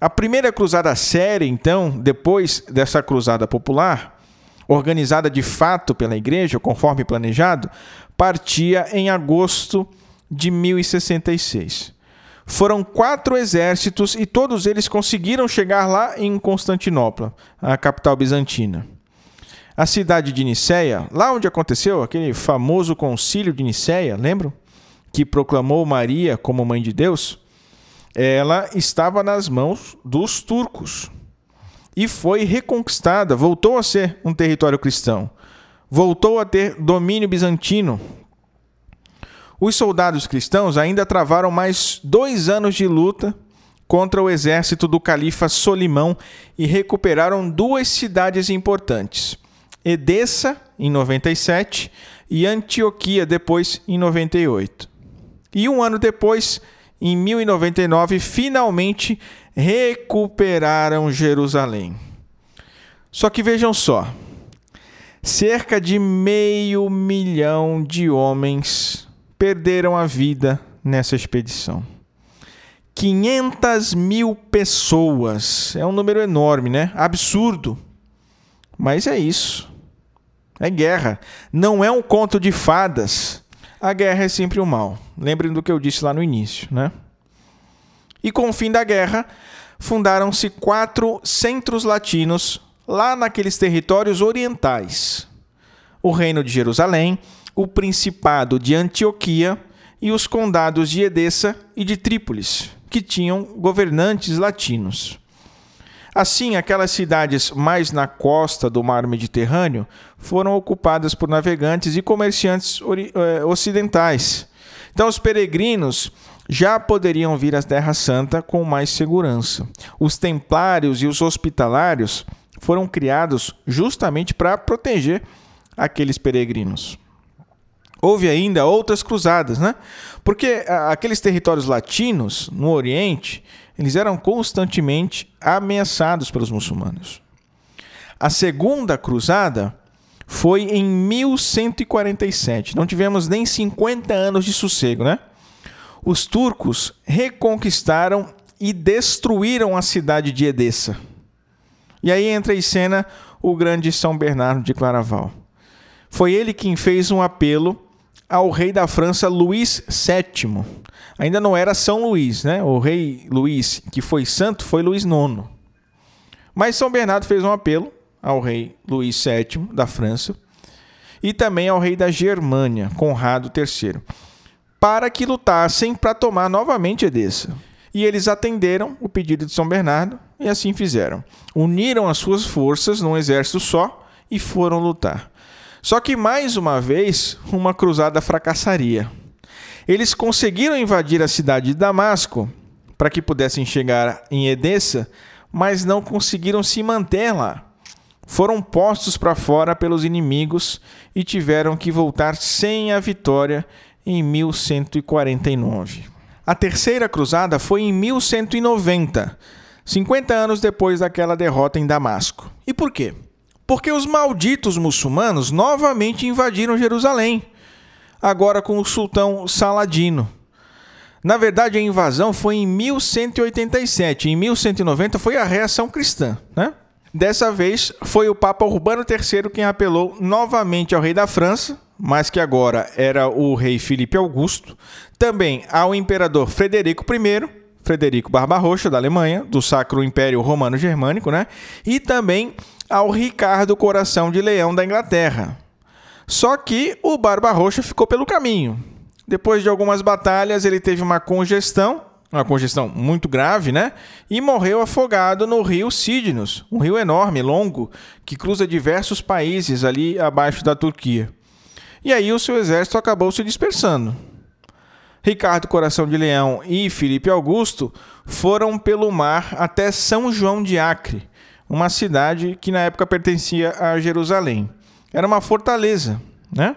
A primeira cruzada séria, então, depois dessa cruzada popular, organizada de fato pela igreja, conforme planejado, partia em agosto de 1066. Foram quatro exércitos e todos eles conseguiram chegar lá em Constantinopla, a capital bizantina. A cidade de Nicéia, lá onde aconteceu aquele famoso concílio de Nicéia, lembram? Que proclamou Maria como mãe de Deus, ela estava nas mãos dos turcos e foi reconquistada, voltou a ser um território cristão, voltou a ter domínio bizantino. Os soldados cristãos ainda travaram mais dois anos de luta contra o exército do califa Solimão e recuperaram duas cidades importantes. Edessa, em 97, e Antioquia, depois, em 98. E um ano depois, em 1099, finalmente recuperaram Jerusalém. Só que vejam só: cerca de meio milhão de homens perderam a vida nessa expedição. 500 mil pessoas. É um número enorme, né? Absurdo. Mas é isso. É guerra. Não é um conto de fadas. A guerra é sempre o mal. Lembrem do que eu disse lá no início, né? E com o fim da guerra, fundaram-se quatro centros latinos lá naqueles territórios orientais: o Reino de Jerusalém, o Principado de Antioquia e os condados de Edessa e de Trípolis, que tinham governantes latinos. Assim, aquelas cidades mais na costa do mar Mediterrâneo foram ocupadas por navegantes e comerciantes eh, ocidentais. Então, os peregrinos já poderiam vir à Terra Santa com mais segurança. Os templários e os hospitalários foram criados justamente para proteger aqueles peregrinos. Houve ainda outras cruzadas, né? Porque aqueles territórios latinos no Oriente eles eram constantemente ameaçados pelos muçulmanos. A segunda cruzada foi em 1147. Não tivemos nem 50 anos de sossego, né? Os turcos reconquistaram e destruíram a cidade de Edessa. E aí entra em cena o grande São Bernardo de Claraval. Foi ele quem fez um apelo ao rei da França Luís VII. Ainda não era São Luís, né? O rei Luís, que foi santo, foi Luís IX. Mas São Bernardo fez um apelo ao rei Luís VII da França e também ao rei da Germânia, Conrado III, para que lutassem para tomar novamente Edessa. E eles atenderam o pedido de São Bernardo e assim fizeram. Uniram as suas forças num exército só e foram lutar. Só que mais uma vez, uma cruzada fracassaria. Eles conseguiram invadir a cidade de Damasco para que pudessem chegar em Edessa, mas não conseguiram se manter lá. Foram postos para fora pelos inimigos e tiveram que voltar sem a vitória em 1149. A terceira cruzada foi em 1190, 50 anos depois daquela derrota em Damasco. E por quê? Porque os malditos muçulmanos novamente invadiram Jerusalém, agora com o sultão Saladino. Na verdade, a invasão foi em 1187. Em 1190 foi a reação cristã, né? Dessa vez foi o Papa Urbano III quem apelou novamente ao rei da França, mas que agora era o rei Filipe Augusto, também ao imperador Frederico I, Frederico Barbarroxa da Alemanha, do Sacro Império Romano Germânico, né? E também ao Ricardo Coração de Leão da Inglaterra. Só que o Barbarroxa ficou pelo caminho. Depois de algumas batalhas, ele teve uma congestão uma congestão muito grave, né? E morreu afogado no rio Cídinos, um rio enorme, longo, que cruza diversos países ali abaixo da Turquia. E aí o seu exército acabou se dispersando. Ricardo Coração de Leão e Felipe Augusto foram pelo mar até São João de Acre, uma cidade que na época pertencia a Jerusalém. Era uma fortaleza, né?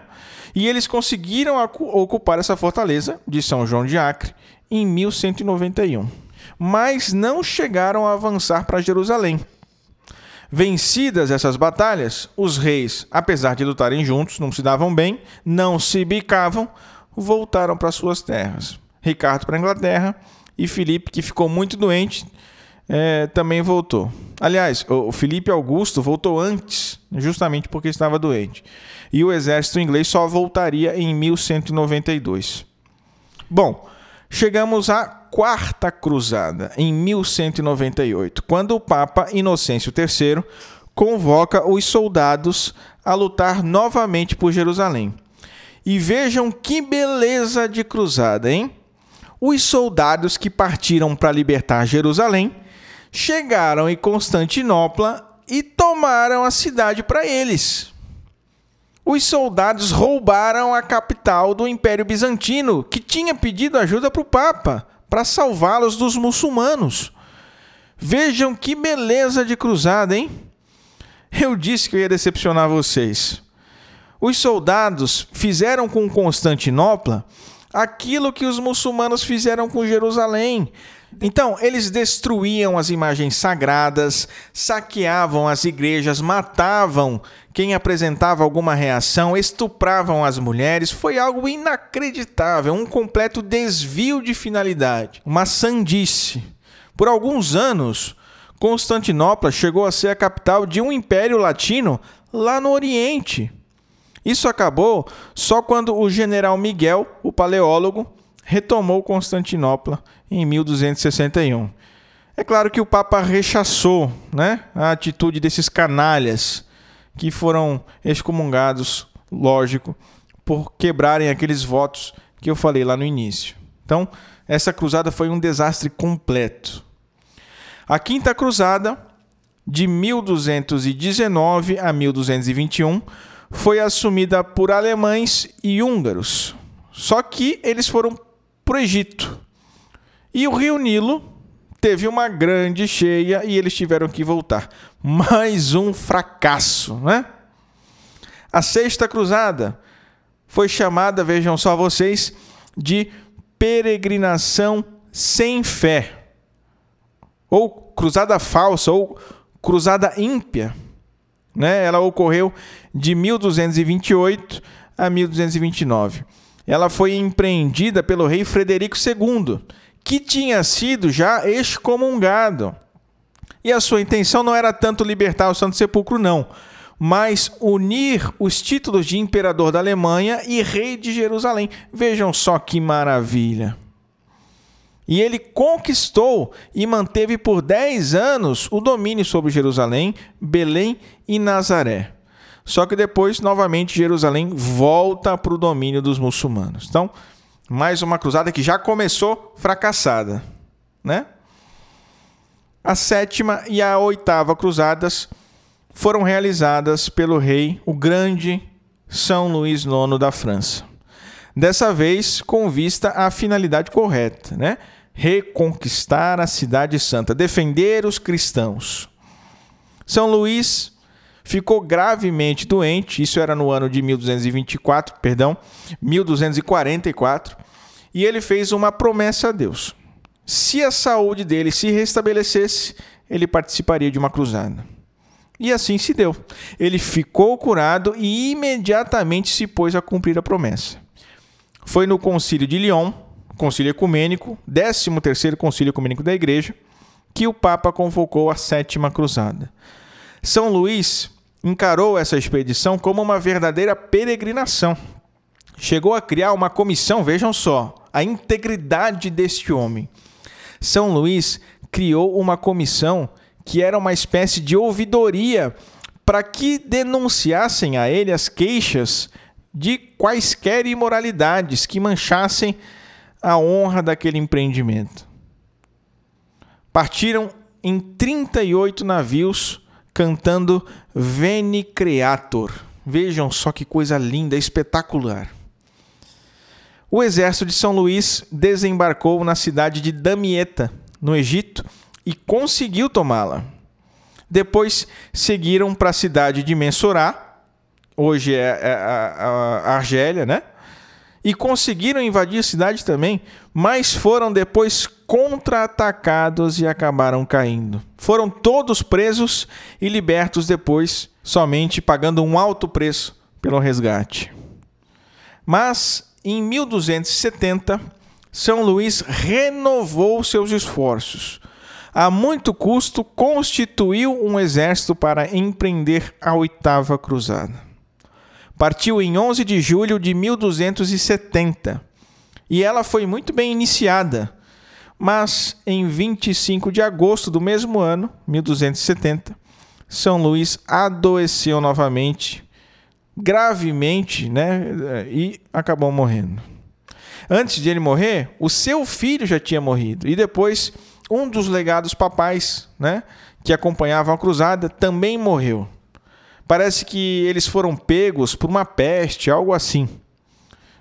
E eles conseguiram ocupar essa fortaleza de São João de Acre em 1191, mas não chegaram a avançar para Jerusalém. Vencidas essas batalhas, os reis, apesar de lutarem juntos, não se davam bem, não se bicavam, voltaram para suas terras. Ricardo para a Inglaterra e Filipe, que ficou muito doente, é, também voltou. Aliás, o Felipe Augusto voltou antes, justamente porque estava doente. E o exército inglês só voltaria em 1192. Bom, chegamos à Quarta Cruzada, em 1198, quando o Papa Inocêncio III convoca os soldados a lutar novamente por Jerusalém. E vejam que beleza de cruzada, hein? Os soldados que partiram para libertar Jerusalém chegaram em Constantinopla e tomaram a cidade para eles. Os soldados roubaram a capital do Império Bizantino, que tinha pedido ajuda para o Papa para salvá-los dos muçulmanos. Vejam que beleza de cruzada, hein? Eu disse que eu ia decepcionar vocês. Os soldados fizeram com Constantinopla aquilo que os muçulmanos fizeram com Jerusalém. Então, eles destruíam as imagens sagradas, saqueavam as igrejas, matavam quem apresentava alguma reação, estupravam as mulheres. Foi algo inacreditável, um completo desvio de finalidade, uma sandice. Por alguns anos, Constantinopla chegou a ser a capital de um império latino lá no Oriente. Isso acabou só quando o general Miguel, o paleólogo, retomou Constantinopla em 1261. É claro que o Papa rechaçou né, a atitude desses canalhas que foram excomungados, lógico, por quebrarem aqueles votos que eu falei lá no início. Então, essa cruzada foi um desastre completo. A Quinta Cruzada, de 1219 a 1221, foi assumida por alemães e húngaros. Só que eles foram para o Egito. E o rio Nilo teve uma grande cheia e eles tiveram que voltar. Mais um fracasso, né? A Sexta Cruzada foi chamada, vejam só vocês, de peregrinação sem fé. Ou cruzada falsa, ou cruzada ímpia. Né? Ela ocorreu de 1228 a 1229. Ela foi empreendida pelo rei Frederico II, que tinha sido já excomungado. E a sua intenção não era tanto libertar o Santo Sepulcro, não, mas unir os títulos de imperador da Alemanha e rei de Jerusalém. Vejam só que maravilha. E ele conquistou e manteve por 10 anos o domínio sobre Jerusalém, Belém e Nazaré. Só que depois, novamente, Jerusalém volta para o domínio dos muçulmanos. Então, mais uma cruzada que já começou fracassada, né? A sétima e a oitava cruzadas foram realizadas pelo rei, o grande São Luís IX da França. Dessa vez com vista à finalidade correta, né? Reconquistar a cidade santa, defender os cristãos. São Luís ficou gravemente doente, isso era no ano de 1224, perdão, 1244, e ele fez uma promessa a Deus. Se a saúde dele se restabelecesse, ele participaria de uma cruzada. E assim se deu. Ele ficou curado e imediatamente se pôs a cumprir a promessa. Foi no concílio de Lyon, concílio ecumênico, 13º concílio ecumênico da igreja, que o Papa convocou a sétima cruzada. São Luís encarou essa expedição como uma verdadeira peregrinação. Chegou a criar uma comissão, vejam só, a integridade deste homem. São Luís criou uma comissão que era uma espécie de ouvidoria para que denunciassem a ele as queixas de quaisquer imoralidades que manchassem a honra daquele empreendimento. Partiram em 38 navios cantando Veni Creator. Vejam só que coisa linda, espetacular. O exército de São Luís desembarcou na cidade de Damieta, no Egito, e conseguiu tomá-la. Depois seguiram para a cidade de Mensorá, hoje é, é a Argélia, né? E conseguiram invadir a cidade também, mas foram depois contra-atacados e acabaram caindo. Foram todos presos e libertos depois, somente pagando um alto preço pelo resgate. Mas em 1270, São Luís renovou seus esforços. A muito custo, constituiu um exército para empreender a oitava cruzada. Partiu em 11 de julho de 1270 e ela foi muito bem iniciada mas em 25 de agosto do mesmo ano, 1270, São Luís adoeceu novamente, gravemente, né, e acabou morrendo. Antes de ele morrer, o seu filho já tinha morrido e depois um dos legados papais, né, que acompanhavam a cruzada, também morreu. Parece que eles foram pegos por uma peste, algo assim.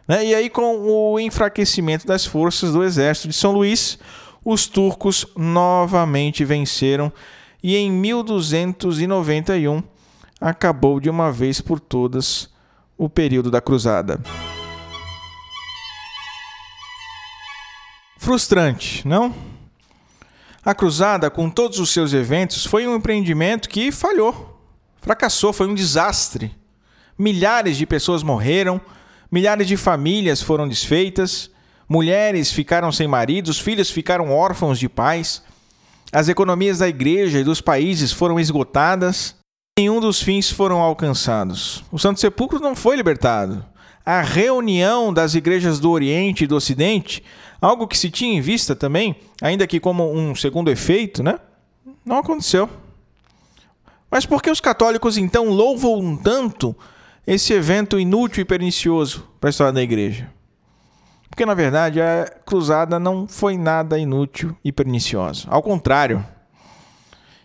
Né? E aí, com o enfraquecimento das forças do exército de São Luís, os turcos novamente venceram e em 1291 acabou de uma vez por todas o período da cruzada. Frustrante, não? A cruzada, com todos os seus eventos, foi um empreendimento que falhou, fracassou, foi um desastre. Milhares de pessoas morreram, Milhares de famílias foram desfeitas, mulheres ficaram sem maridos, filhos ficaram órfãos de pais, as economias da igreja e dos países foram esgotadas, nenhum dos fins foram alcançados. O Santo Sepulcro não foi libertado. A reunião das igrejas do Oriente e do Ocidente, algo que se tinha em vista também, ainda que como um segundo efeito, né? Não aconteceu. Mas por que os católicos então louvam tanto esse evento inútil e pernicioso para a história da igreja? Porque, na verdade, a cruzada não foi nada inútil e perniciosa. Ao contrário.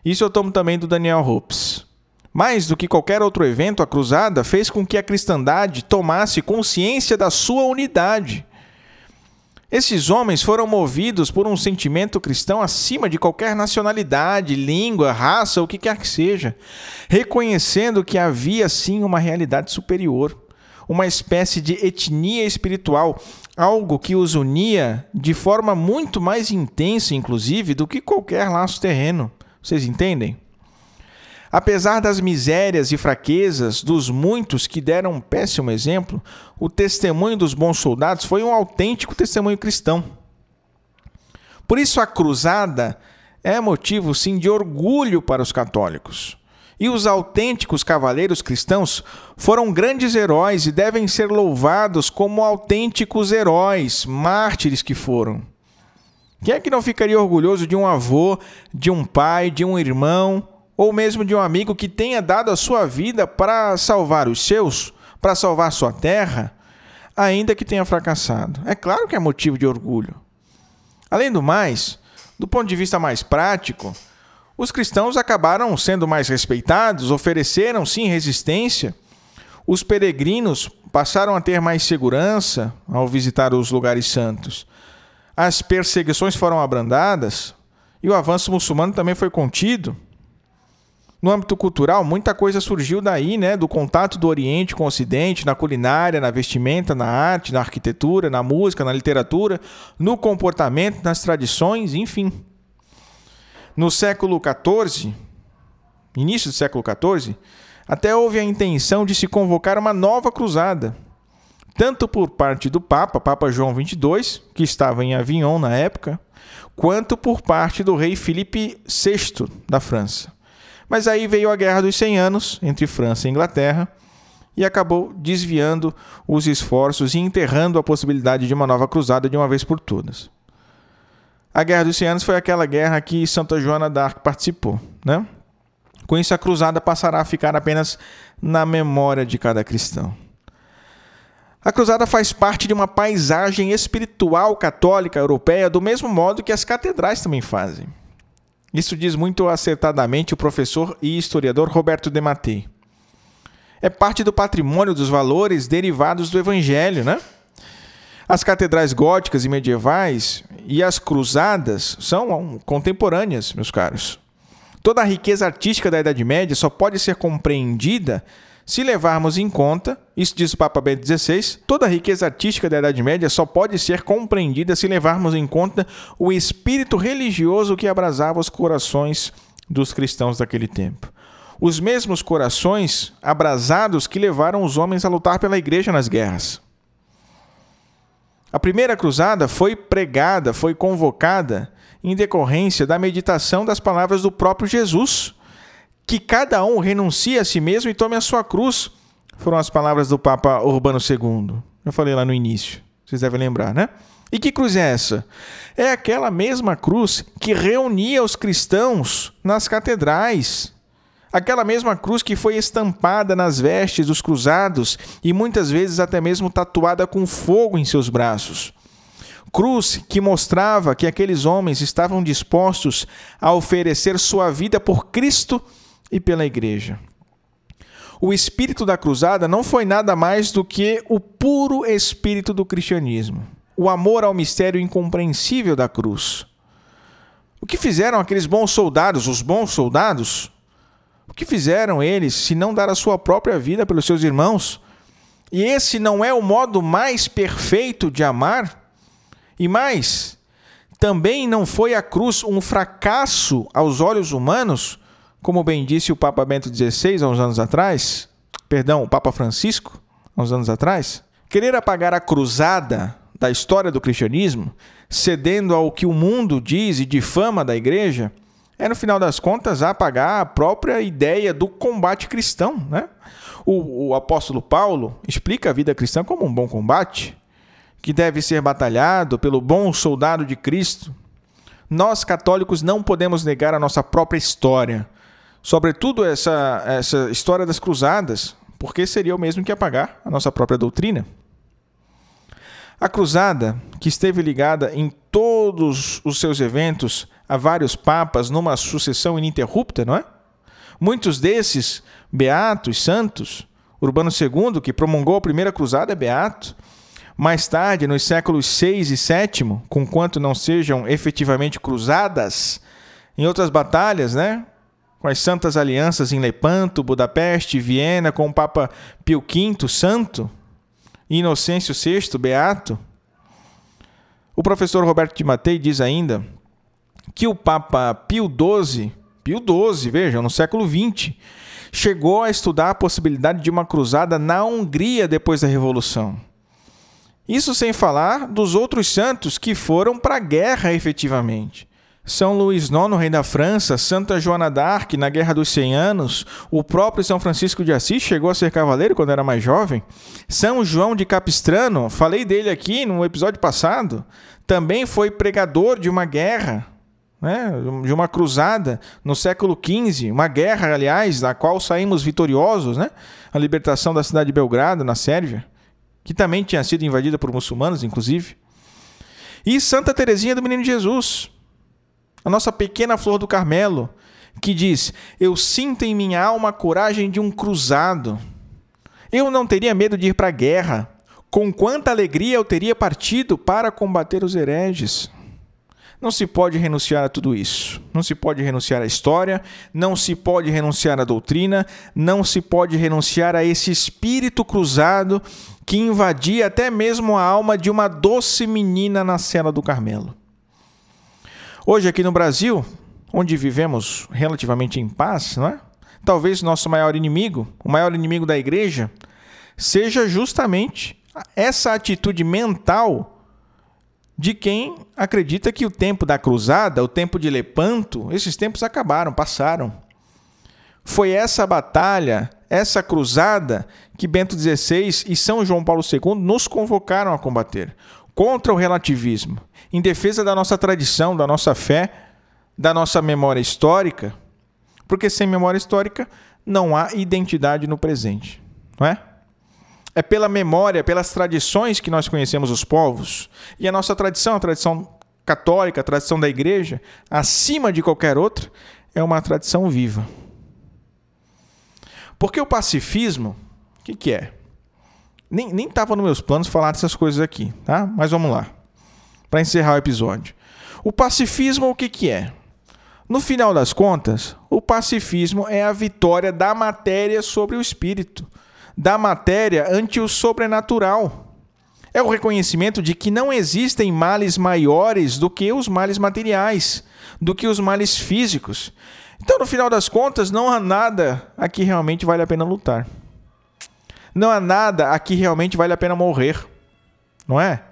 Isso eu tomo também do Daniel Hopes. Mais do que qualquer outro evento, a cruzada fez com que a cristandade tomasse consciência da sua unidade esses homens foram movidos por um sentimento cristão acima de qualquer nacionalidade, língua, raça, o que quer que seja, reconhecendo que havia sim uma realidade superior, uma espécie de etnia espiritual, algo que os unia de forma muito mais intensa, inclusive, do que qualquer laço terreno. Vocês entendem? Apesar das misérias e fraquezas dos muitos que deram um péssimo exemplo, o testemunho dos bons soldados foi um autêntico testemunho cristão. Por isso, a cruzada é motivo, sim, de orgulho para os católicos. E os autênticos cavaleiros cristãos foram grandes heróis e devem ser louvados como autênticos heróis, mártires que foram. Quem é que não ficaria orgulhoso de um avô, de um pai, de um irmão, ou mesmo de um amigo que tenha dado a sua vida para salvar os seus, para salvar sua terra, ainda que tenha fracassado? É claro que é motivo de orgulho. Além do mais, do ponto de vista mais prático, os cristãos acabaram sendo mais respeitados, ofereceram sim resistência. Os peregrinos passaram a ter mais segurança ao visitar os lugares santos. As perseguições foram abrandadas e o avanço muçulmano também foi contido. No âmbito cultural, muita coisa surgiu daí, né, do contato do Oriente com o Ocidente, na culinária, na vestimenta, na arte, na arquitetura, na música, na literatura, no comportamento, nas tradições, enfim. No século XIV, início do século XIV, até houve a intenção de se convocar uma nova cruzada, tanto por parte do Papa, Papa João XXII, que estava em Avignon na época, quanto por parte do rei Filipe VI da França. Mas aí veio a Guerra dos Cem Anos entre França e Inglaterra e acabou desviando os esforços e enterrando a possibilidade de uma nova cruzada de uma vez por todas. A Guerra dos Cem Anos foi aquela guerra que Santa Joana d'Arc participou, né? Com isso, a cruzada passará a ficar apenas na memória de cada cristão. A cruzada faz parte de uma paisagem espiritual católica europeia, do mesmo modo que as catedrais também fazem. Isso diz muito acertadamente o professor e historiador Roberto de Mattei. É parte do patrimônio dos valores derivados do Evangelho, né? As catedrais góticas e medievais e as cruzadas são contemporâneas, meus caros. Toda a riqueza artística da Idade Média só pode ser compreendida se levarmos em conta, isso diz o Papa Bento XVI, toda a riqueza artística da Idade Média só pode ser compreendida se levarmos em conta o espírito religioso que abrasava os corações dos cristãos daquele tempo. Os mesmos corações abrasados que levaram os homens a lutar pela igreja nas guerras. A primeira cruzada foi pregada, foi convocada em decorrência da meditação das palavras do próprio Jesus, que cada um renuncie a si mesmo e tome a sua cruz. Foram as palavras do Papa Urbano II. Eu falei lá no início, vocês devem lembrar, né? E que cruz é essa? É aquela mesma cruz que reunia os cristãos nas catedrais Aquela mesma cruz que foi estampada nas vestes dos cruzados e muitas vezes até mesmo tatuada com fogo em seus braços. Cruz que mostrava que aqueles homens estavam dispostos a oferecer sua vida por Cristo e pela Igreja. O espírito da cruzada não foi nada mais do que o puro espírito do cristianismo, o amor ao mistério incompreensível da cruz. O que fizeram aqueles bons soldados, os bons soldados? O que fizeram eles se não dar a sua própria vida pelos seus irmãos? E esse não é o modo mais perfeito de amar? E mais, também não foi a cruz um fracasso aos olhos humanos, como bem disse o Papa Bento XVI há uns anos atrás? Perdão, o Papa Francisco, há uns anos atrás? Querer apagar a cruzada da história do cristianismo, cedendo ao que o mundo diz e difama da igreja, é, no final das contas, apagar a própria ideia do combate cristão. Né? O, o apóstolo Paulo explica a vida cristã como um bom combate, que deve ser batalhado pelo bom soldado de Cristo. Nós, católicos, não podemos negar a nossa própria história, sobretudo essa, essa história das cruzadas, porque seria o mesmo que apagar a nossa própria doutrina. A cruzada, que esteve ligada em todos os seus eventos a vários papas numa sucessão ininterrupta, não é? Muitos desses beatos, santos, Urbano II, que promulgou a primeira cruzada, é beato. Mais tarde, nos séculos VI e VII, conquanto não sejam efetivamente cruzadas, em outras batalhas, né? Com as santas alianças em Lepanto, Budapeste, Viena, com o Papa Pio V, santo, e Inocêncio VI, beato. O professor Roberto de Matei diz ainda que o Papa Pio XII, Pio XII, vejam, no século XX, chegou a estudar a possibilidade de uma cruzada na Hungria depois da Revolução. Isso sem falar dos outros santos que foram para a guerra efetivamente. São Luís IX, rei da França, Santa Joana d'Arc na Guerra dos Cem Anos, o próprio São Francisco de Assis chegou a ser cavaleiro quando era mais jovem, São João de Capistrano, falei dele aqui no episódio passado, também foi pregador de uma guerra, né, de uma cruzada no século XV, uma guerra, aliás, da qual saímos vitoriosos, né, a libertação da cidade de Belgrado, na Sérvia, que também tinha sido invadida por muçulmanos, inclusive. E Santa Teresinha do Menino Jesus, a nossa pequena flor do Carmelo, que diz: Eu sinto em minha alma a coragem de um cruzado. Eu não teria medo de ir para a guerra. Com quanta alegria eu teria partido para combater os hereges. Não se pode renunciar a tudo isso. Não se pode renunciar à história, não se pode renunciar à doutrina, não se pode renunciar a esse espírito cruzado que invadia até mesmo a alma de uma doce menina na cela do Carmelo. Hoje, aqui no Brasil, onde vivemos relativamente em paz, não é? talvez nosso maior inimigo, o maior inimigo da igreja, seja justamente essa atitude mental de quem acredita que o tempo da cruzada, o tempo de Lepanto, esses tempos acabaram, passaram. Foi essa batalha, essa cruzada que Bento XVI e São João Paulo II nos convocaram a combater contra o relativismo, em defesa da nossa tradição, da nossa fé, da nossa memória histórica, porque sem memória histórica não há identidade no presente, não é? É pela memória, pelas tradições que nós conhecemos os povos. E a nossa tradição, a tradição católica, a tradição da igreja, acima de qualquer outra, é uma tradição viva. Porque o pacifismo, o que, que é? Nem estava nos meus planos falar dessas coisas aqui, tá? Mas vamos lá. Para encerrar o episódio. O pacifismo, o que, que é? No final das contas, o pacifismo é a vitória da matéria sobre o espírito da matéria ante o sobrenatural. É o reconhecimento de que não existem males maiores do que os males materiais, do que os males físicos. Então, no final das contas, não há nada a que realmente vale a pena lutar. Não há nada a que realmente vale a pena morrer. Não é?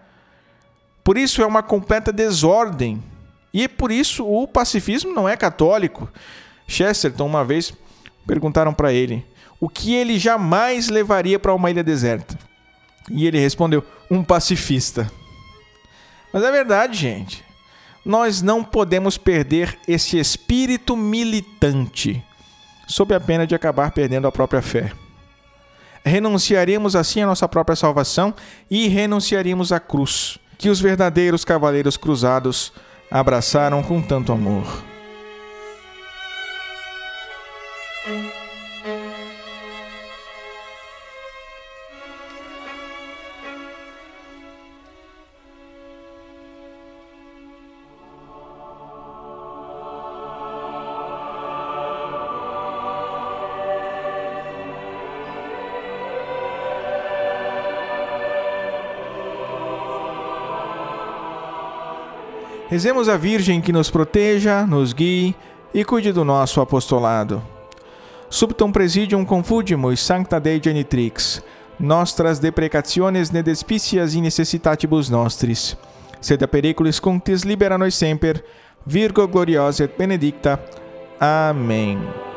Por isso é uma completa desordem. E por isso o pacifismo não é católico. Chesterton, uma vez, perguntaram para ele: o que ele jamais levaria para uma ilha deserta? E ele respondeu: um pacifista. Mas é verdade, gente. Nós não podemos perder esse espírito militante, sob a pena de acabar perdendo a própria fé. Renunciaríamos assim à nossa própria salvação e renunciaríamos à cruz, que os verdadeiros cavaleiros cruzados abraçaram com tanto amor. Rezemos a Virgem que nos proteja, nos guie e cuide do nosso apostolado. Subtum presidium confugimus sancta Dei genitrix, nostras deprecationes ne despicias in necessitatibus nostris. Sed a periculis contis libera nos semper, Virgo gloriosa et benedicta. Amém.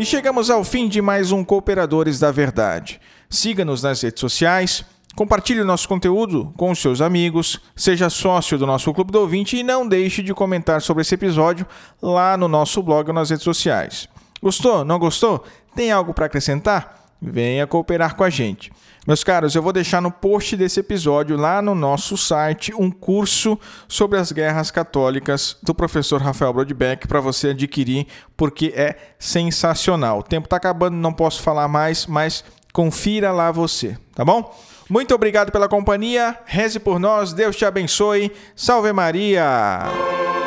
E chegamos ao fim de mais um Cooperadores da Verdade. Siga-nos nas redes sociais, compartilhe o nosso conteúdo com os seus amigos, seja sócio do nosso Clube do Ouvinte e não deixe de comentar sobre esse episódio lá no nosso blog ou nas redes sociais. Gostou? Não gostou? Tem algo para acrescentar? Venha cooperar com a gente. Meus caros, eu vou deixar no post desse episódio, lá no nosso site, um curso sobre as guerras católicas do professor Rafael Brodbeck para você adquirir, porque é sensacional. O tempo está acabando, não posso falar mais, mas confira lá você, tá bom? Muito obrigado pela companhia, reze por nós, Deus te abençoe, salve Maria!